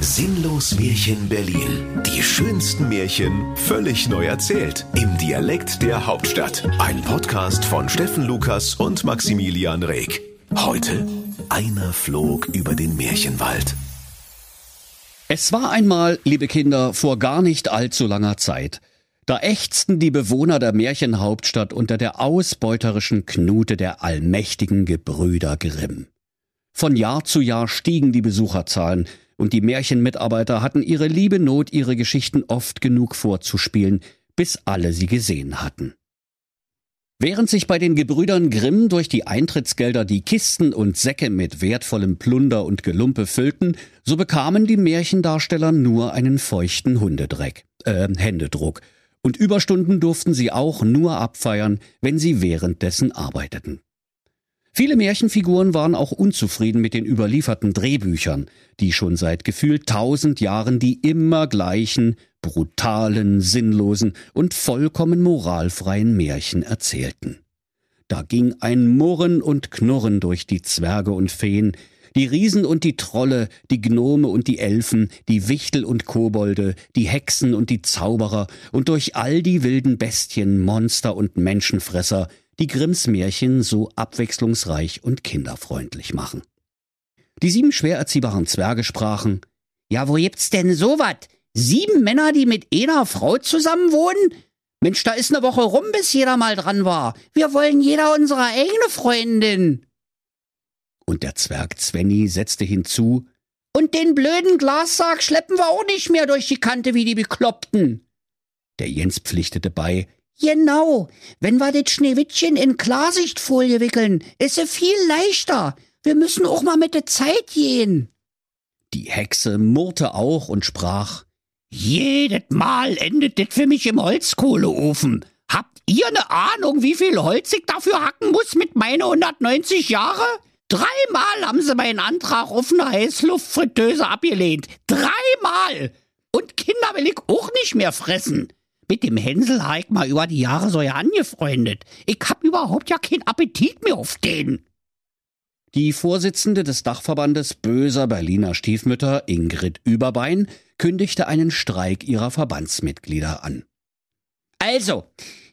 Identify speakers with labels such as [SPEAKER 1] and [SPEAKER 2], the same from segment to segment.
[SPEAKER 1] Sinnlos Märchen Berlin. Die schönsten Märchen völlig neu erzählt. Im Dialekt der Hauptstadt. Ein Podcast von Steffen Lukas und Maximilian Reg. Heute einer flog über den Märchenwald.
[SPEAKER 2] Es war einmal, liebe Kinder, vor gar nicht allzu langer Zeit. Da ächzten die Bewohner der Märchenhauptstadt unter der ausbeuterischen Knute der allmächtigen Gebrüder Grimm. Von Jahr zu Jahr stiegen die Besucherzahlen, und die Märchenmitarbeiter hatten ihre liebe Not, ihre Geschichten oft genug vorzuspielen, bis alle sie gesehen hatten. Während sich bei den Gebrüdern Grimm durch die Eintrittsgelder die Kisten und Säcke mit wertvollem Plunder und Gelumpe füllten, so bekamen die Märchendarsteller nur einen feuchten Hundedreck, äh, Händedruck. Und Überstunden durften sie auch nur abfeiern, wenn sie währenddessen arbeiteten. Viele Märchenfiguren waren auch unzufrieden mit den überlieferten Drehbüchern, die schon seit gefühlt tausend Jahren die immer gleichen, brutalen, sinnlosen und vollkommen moralfreien Märchen erzählten. Da ging ein Murren und Knurren durch die Zwerge und Feen, die Riesen und die Trolle, die Gnome und die Elfen, die Wichtel und Kobolde, die Hexen und die Zauberer und durch all die wilden Bestien, Monster und Menschenfresser, die Grimms Märchen so abwechslungsreich und kinderfreundlich machen. Die sieben schwer erziehbaren Zwerge sprachen, Ja, wo gibt's denn sowas? Sieben Männer, die mit einer Frau zusammen wohnen? Mensch, da ist ne Woche rum, bis jeder mal dran war. Wir wollen jeder unsere eigene Freundin. Und der Zwerg Zwenny setzte hinzu, und den blöden Glassack schleppen wir auch nicht mehr durch die Kante wie die Bekloppten. Der Jens pflichtete bei, Genau. Wenn wir das Schneewittchen in Klarsichtfolie wickeln, ist es viel leichter. Wir müssen auch mal mit der Zeit gehen. Die Hexe murrte auch und sprach, Jedes Mal endet das für mich im Holzkohleofen. Habt ihr ne Ahnung, wie viel Holz ich dafür hacken muss mit meine 190 Jahre? Dreimal haben sie meinen Antrag auf eine Heißluftfritteuse abgelehnt. Dreimal! Und Kinder will ich auch nicht mehr fressen. Mit dem Hänsel ich mal über die Jahre so ja angefreundet. Ich hab überhaupt ja keinen Appetit mehr auf den. Die Vorsitzende des Dachverbandes böser Berliner Stiefmütter, Ingrid Überbein, kündigte einen Streik ihrer Verbandsmitglieder an. Also,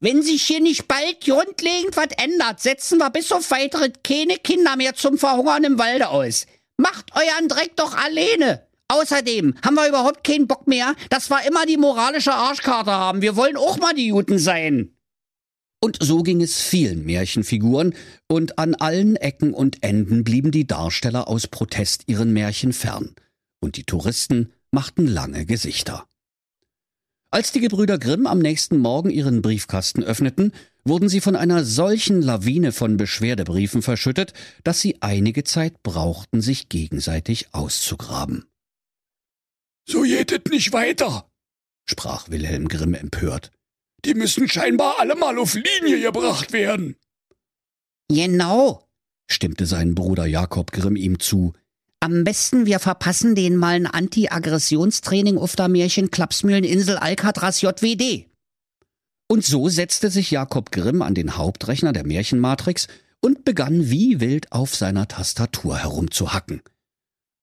[SPEAKER 2] wenn sich hier nicht bald grundlegend was ändert, setzen wir bis auf weitere keine Kinder mehr zum Verhungern im Walde aus. Macht euren Dreck doch alleine. Außerdem haben wir überhaupt keinen Bock mehr, dass wir immer die moralische Arschkarte haben. Wir wollen auch mal die Juten sein. Und so ging es vielen Märchenfiguren, und an allen Ecken und Enden blieben die Darsteller aus Protest ihren Märchen fern, und die Touristen machten lange Gesichter. Als die Gebrüder Grimm am nächsten Morgen ihren Briefkasten öffneten, wurden sie von einer solchen Lawine von Beschwerdebriefen verschüttet, dass sie einige Zeit brauchten, sich gegenseitig auszugraben.
[SPEAKER 3] So es nicht weiter, sprach Wilhelm Grimm empört. Die müssen scheinbar alle mal auf Linie gebracht werden.
[SPEAKER 2] Genau, stimmte sein Bruder Jakob Grimm ihm zu. Am besten wir verpassen denen mal ein Anti-Aggressionstraining auf der Märchen-Klapsmühleninsel Alcatraz JWD. Und so setzte sich Jakob Grimm an den Hauptrechner der Märchenmatrix und begann wie wild auf seiner Tastatur herumzuhacken.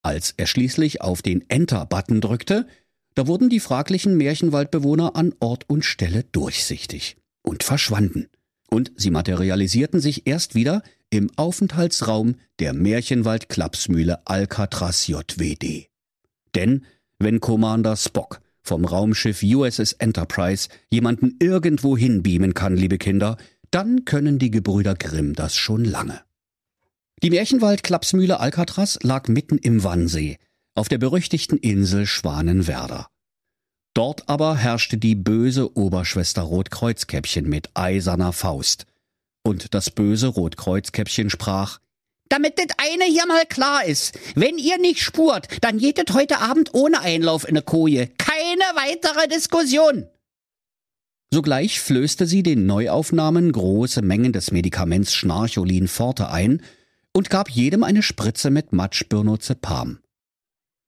[SPEAKER 2] Als er schließlich auf den Enter-Button drückte, da wurden die fraglichen Märchenwaldbewohner an Ort und Stelle durchsichtig und verschwanden. Und sie materialisierten sich erst wieder im Aufenthaltsraum der Märchenwald-Klapsmühle Alcatraz JWD. Denn wenn Commander Spock vom Raumschiff USS Enterprise jemanden irgendwo hinbeamen kann, liebe Kinder, dann können die Gebrüder Grimm das schon lange. Die Märchenwald-Klapsmühle Alcatraz lag mitten im Wannsee, auf der berüchtigten Insel Schwanenwerder. Dort aber herrschte die böse Oberschwester Rotkreuzkäppchen mit eiserner Faust. Und das böse Rotkreuzkäppchen sprach, damit das eine hier mal klar ist. Wenn ihr nicht spurt, dann jetet heute Abend ohne Einlauf in eine Koje. Keine weitere Diskussion. Sogleich flößte sie den Neuaufnahmen große Mengen des Medikaments Schnarcholin Forte ein und gab jedem eine Spritze mit Matschbirnozepam.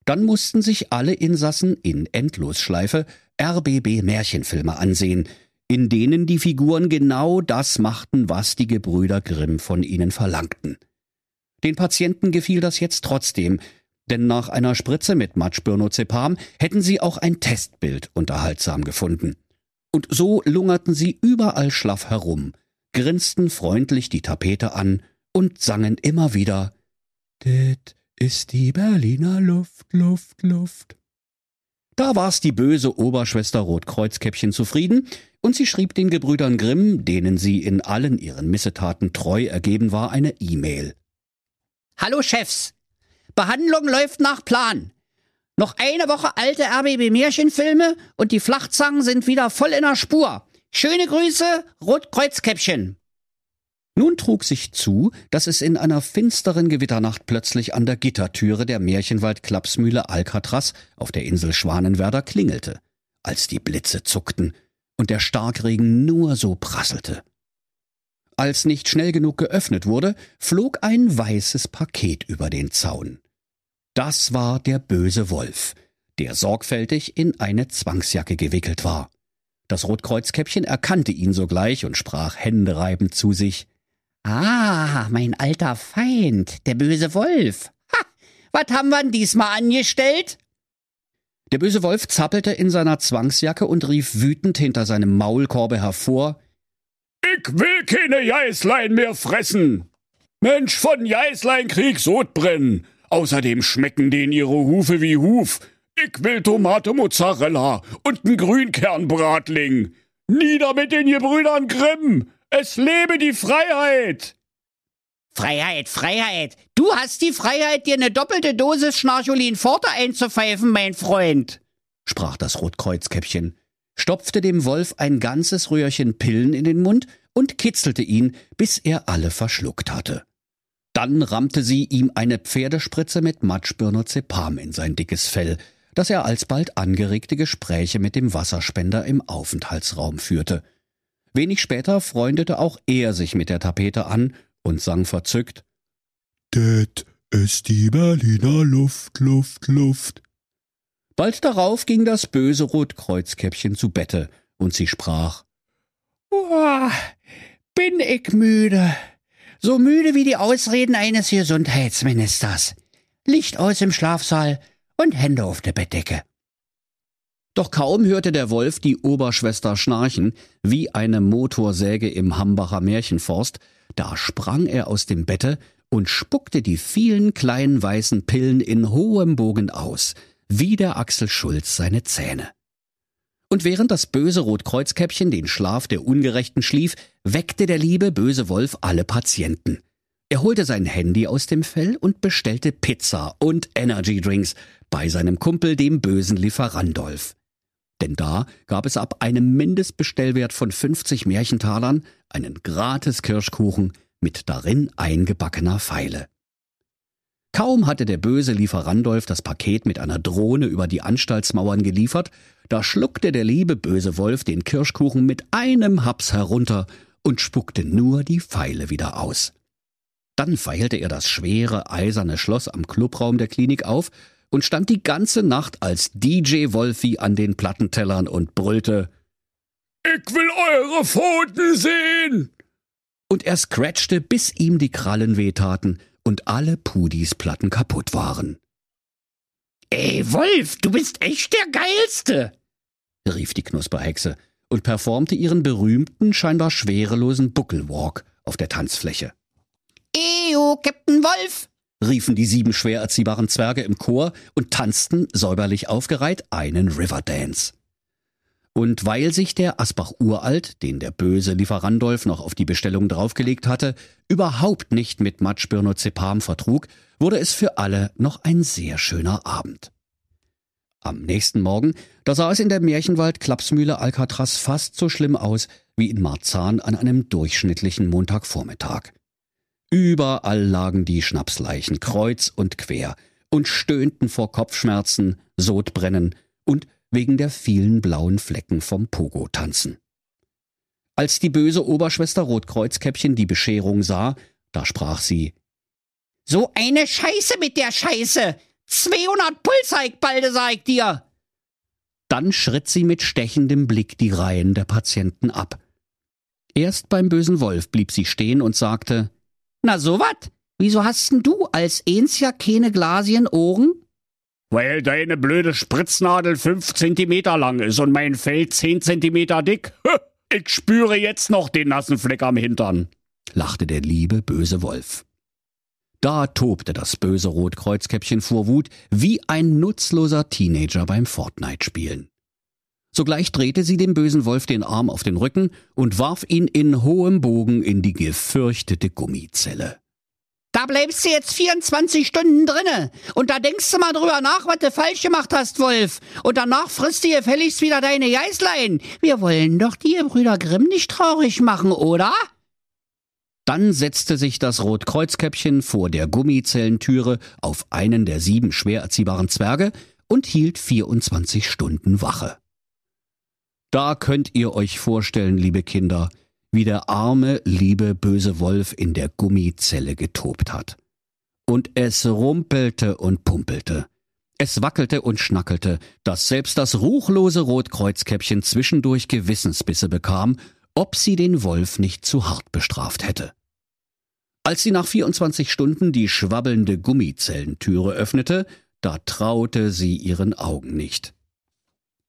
[SPEAKER 2] Dann mussten sich alle Insassen in Endlosschleife RBB Märchenfilme ansehen, in denen die Figuren genau das machten, was die Gebrüder Grimm von ihnen verlangten. Den Patienten gefiel das jetzt trotzdem, denn nach einer Spritze mit Matschbirnozepam hätten sie auch ein Testbild unterhaltsam gefunden. Und so lungerten sie überall schlaff herum, grinsten freundlich die Tapete an und sangen immer wieder Dit ist die Berliner Luft, Luft, Luft. Da war's die böse Oberschwester Rotkreuzkäppchen zufrieden, und sie schrieb den Gebrüdern Grimm, denen sie in allen ihren Missetaten treu ergeben war, eine E-Mail.
[SPEAKER 4] Hallo Chefs, Behandlung läuft nach Plan. Noch eine Woche alte RBB Märchenfilme und die Flachzangen sind wieder voll in der Spur. Schöne Grüße, Rotkreuzkäppchen.
[SPEAKER 2] Nun trug sich zu, dass es in einer finsteren Gewitternacht plötzlich an der Gittertüre der Märchenwald-Klapsmühle Alcatraz auf der Insel Schwanenwerder klingelte, als die Blitze zuckten und der Starkregen nur so prasselte. Als nicht schnell genug geöffnet wurde, flog ein weißes Paket über den Zaun. Das war der böse Wolf, der sorgfältig in eine Zwangsjacke gewickelt war. Das Rotkreuzkäppchen erkannte ihn sogleich und sprach händereibend zu sich
[SPEAKER 4] Ah, mein alter Feind, der böse Wolf. Ha, was haben wir diesmal angestellt?
[SPEAKER 2] Der böse Wolf zappelte in seiner Zwangsjacke und rief wütend hinter seinem Maulkorbe hervor
[SPEAKER 3] Ich will keine Geißlein mehr fressen. Mensch, von Geißlein krieg Sodbrennen. Außerdem schmecken denen ihre Hufe wie Huf. Ich will Tomate Mozzarella und n Grünkernbratling. Nieder mit den Gebrüdern Grimm. Es lebe die Freiheit.
[SPEAKER 4] Freiheit, Freiheit. Du hast die Freiheit, dir eine doppelte Dosis Schnarcholin Forte einzupfeifen, mein Freund,
[SPEAKER 2] sprach das Rotkreuzkäppchen, stopfte dem Wolf ein ganzes Röhrchen Pillen in den Mund und kitzelte ihn, bis er alle verschluckt hatte. Dann rammte sie ihm eine Pferdespritze mit Matschbirnozepam in sein dickes Fell, das er alsbald angeregte Gespräche mit dem Wasserspender im Aufenthaltsraum führte. Wenig später freundete auch er sich mit der Tapete an und sang verzückt
[SPEAKER 3] Det ist die Berliner Luft, Luft, Luft.
[SPEAKER 2] Bald darauf ging das böse Rotkreuzkäppchen zu Bette, und sie sprach
[SPEAKER 4] Boah, bin ich müde. So müde wie die Ausreden eines Gesundheitsministers. Licht aus im Schlafsaal und Hände auf der Bettdecke.
[SPEAKER 2] Doch kaum hörte der Wolf die Oberschwester schnarchen, wie eine Motorsäge im Hambacher Märchenforst, da sprang er aus dem Bette und spuckte die vielen kleinen weißen Pillen in hohem Bogen aus, wie der Axel Schulz seine Zähne. Und während das böse Rotkreuzkäppchen den Schlaf der Ungerechten schlief, weckte der liebe böse Wolf alle Patienten. Er holte sein Handy aus dem Fell und bestellte Pizza und Energydrinks bei seinem Kumpel, dem bösen Lieferandolf. Denn da gab es ab einem Mindestbestellwert von 50 Märchentalern einen gratis Kirschkuchen mit darin eingebackener Feile. Kaum hatte der böse Lieferandolf das Paket mit einer Drohne über die Anstaltsmauern geliefert, da schluckte der liebe böse Wolf den Kirschkuchen mit einem Haps herunter und spuckte nur die Pfeile wieder aus. Dann feilte er das schwere eiserne Schloss am Clubraum der Klinik auf und stand die ganze Nacht als DJ Wolfi an den Plattentellern und brüllte
[SPEAKER 3] Ich will eure Pfoten sehen.
[SPEAKER 2] Und er scratchte, bis ihm die Krallen wehtaten und alle Pudis Platten kaputt waren.
[SPEAKER 4] Ey, Wolf, du bist echt der Geilste,
[SPEAKER 2] rief die Knusperhexe und performte ihren berühmten, scheinbar schwerelosen Buckelwalk auf der Tanzfläche.
[SPEAKER 4] Eyo, Captain Wolf,
[SPEAKER 2] riefen die sieben schwer erziehbaren Zwerge im Chor und tanzten, säuberlich aufgereiht, einen Riverdance. Und weil sich der Asbach Uralt, den der böse Lieferandolf noch auf die Bestellung draufgelegt hatte, überhaupt nicht mit Matschbirnozepam vertrug, wurde es für alle noch ein sehr schöner Abend. Am nächsten Morgen, da sah es in der Märchenwald-Klapsmühle Alcatraz fast so schlimm aus wie in Marzahn an einem durchschnittlichen Montagvormittag. Überall lagen die Schnapsleichen kreuz und quer und stöhnten vor Kopfschmerzen, Sodbrennen und wegen der vielen blauen Flecken vom Pogo-Tanzen. Als die böse Oberschwester Rotkreuzkäppchen die Bescherung sah, da sprach sie
[SPEAKER 4] So eine Scheiße mit der Scheiße! 200 Pulseig balde, sag ich dir!
[SPEAKER 2] Dann schritt sie mit stechendem Blick die Reihen der Patienten ab. Erst beim bösen Wolf blieb sie stehen und sagte Na so wat?
[SPEAKER 4] Wieso hast denn du als eins ja keine glasigen Ohren?
[SPEAKER 3] Weil deine blöde Spritznadel fünf Zentimeter lang ist und mein Fell zehn Zentimeter dick. Ich spüre jetzt noch den nassen Fleck am Hintern,
[SPEAKER 2] lachte der liebe böse Wolf. Da tobte das böse Rotkreuzkäppchen vor Wut wie ein nutzloser Teenager beim Fortnite-Spielen. Sogleich drehte sie dem bösen Wolf den Arm auf den Rücken und warf ihn in hohem Bogen in die gefürchtete Gummizelle.
[SPEAKER 4] Da bleibst du jetzt 24 Stunden drinne. Und da denkst du mal drüber nach, was du falsch gemacht hast, Wolf. Und danach frisst du gefälligst wieder deine Geißlein. Wir wollen doch die Brüder Grimm nicht traurig machen, oder?
[SPEAKER 2] Dann setzte sich das Rotkreuzkäppchen vor der Gummizellentüre auf einen der sieben schwer erziehbaren Zwerge und hielt 24 Stunden Wache. Da könnt ihr euch vorstellen, liebe Kinder, wie der arme, liebe, böse Wolf in der Gummizelle getobt hat. Und es rumpelte und pumpelte. Es wackelte und schnackelte, dass selbst das ruchlose Rotkreuzkäppchen zwischendurch Gewissensbisse bekam, ob sie den Wolf nicht zu hart bestraft hätte. Als sie nach 24 Stunden die schwabbelnde Gummizellentüre öffnete, da traute sie ihren Augen nicht.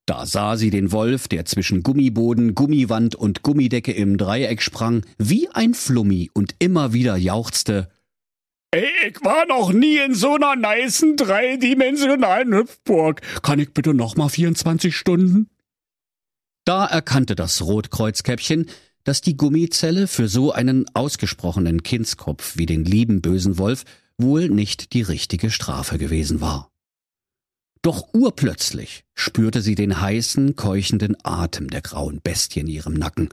[SPEAKER 2] Da sah sie den Wolf, der zwischen Gummiboden, Gummiwand und Gummidecke im Dreieck sprang, wie ein Flummi und immer wieder jauchzte.
[SPEAKER 3] Ey, ich war noch nie in so einer nicen dreidimensionalen Hüpfburg. Kann ich bitte noch mal 24 Stunden?
[SPEAKER 2] Da erkannte das Rotkreuzkäppchen, dass die Gummizelle für so einen ausgesprochenen Kindskopf wie den lieben bösen Wolf wohl nicht die richtige Strafe gewesen war. Doch urplötzlich spürte sie den heißen, keuchenden Atem der grauen Bestie in ihrem Nacken,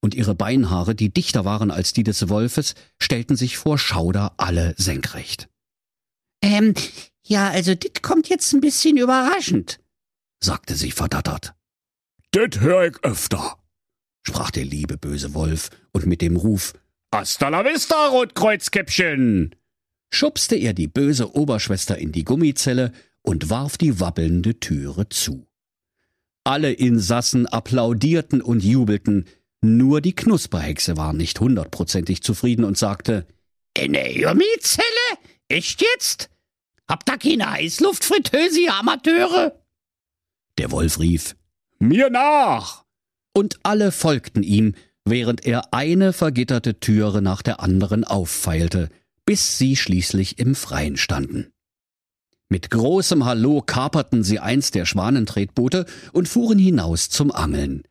[SPEAKER 2] und ihre Beinhaare, die dichter waren als die des Wolfes, stellten sich vor Schauder alle senkrecht.
[SPEAKER 4] Ähm, ja, also dit kommt jetzt ein bisschen überraschend,
[SPEAKER 2] sagte sie verdattert.
[SPEAKER 3] Dit hör ich öfter,
[SPEAKER 2] sprach der liebe böse Wolf, und mit dem Ruf
[SPEAKER 3] Hasta la vista, Rotkreuzkäppchen,
[SPEAKER 2] schubste er die böse Oberschwester in die Gummizelle und warf die wabbelnde Türe zu. Alle Insassen applaudierten und jubelten, nur die Knusperhexe war nicht hundertprozentig zufrieden und sagte,
[SPEAKER 4] In der Gummizelle? Echt jetzt? Habt ihr keine Heißluftfritteuse, ihr Amateure?
[SPEAKER 2] Der Wolf rief,
[SPEAKER 3] Mir nach!
[SPEAKER 2] Und alle folgten ihm, während er eine vergitterte Türe nach der anderen auffeilte, bis sie schließlich im Freien standen. Mit großem Hallo kaperten sie eins der Schwanentretboote und fuhren hinaus zum Angeln.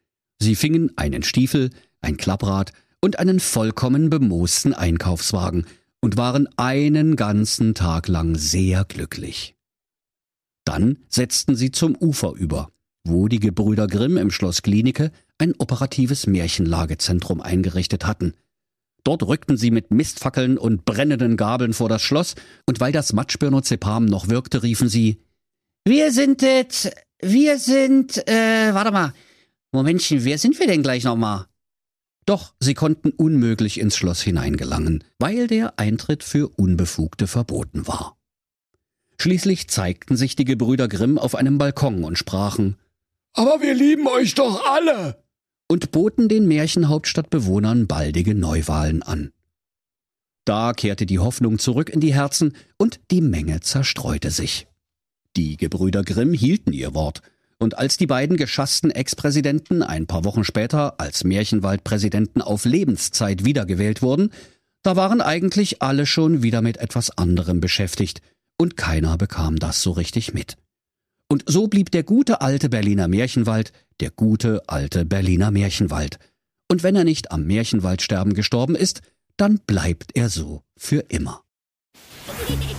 [SPEAKER 2] Sie fingen einen Stiefel, ein Klapprad und einen vollkommen bemoosten Einkaufswagen und waren einen ganzen Tag lang sehr glücklich. Dann setzten sie zum Ufer über, wo die Gebrüder Grimm im Schloss Klinike ein operatives Märchenlagezentrum eingerichtet hatten – Dort rückten sie mit Mistfackeln und brennenden Gabeln vor das Schloss, und weil das Matschbirnozepam noch wirkte, riefen sie
[SPEAKER 4] Wir sind jetzt, wir sind, äh, warte mal. Momentchen, wer sind wir denn gleich nochmal?
[SPEAKER 2] Doch sie konnten unmöglich ins Schloss hineingelangen, weil der Eintritt für Unbefugte verboten war. Schließlich zeigten sich die Gebrüder Grimm auf einem Balkon und sprachen
[SPEAKER 3] Aber wir lieben euch doch alle
[SPEAKER 2] und boten den Märchenhauptstadtbewohnern baldige Neuwahlen an. Da kehrte die Hoffnung zurück in die Herzen und die Menge zerstreute sich. Die Gebrüder Grimm hielten ihr Wort, und als die beiden geschassten Ex-Präsidenten ein paar Wochen später als Märchenwaldpräsidenten auf Lebenszeit wiedergewählt wurden, da waren eigentlich alle schon wieder mit etwas anderem beschäftigt, und keiner bekam das so richtig mit. Und so blieb der gute alte Berliner Märchenwald der gute alte Berliner Märchenwald. Und wenn er nicht am Märchenwaldsterben gestorben ist, dann bleibt er so für immer.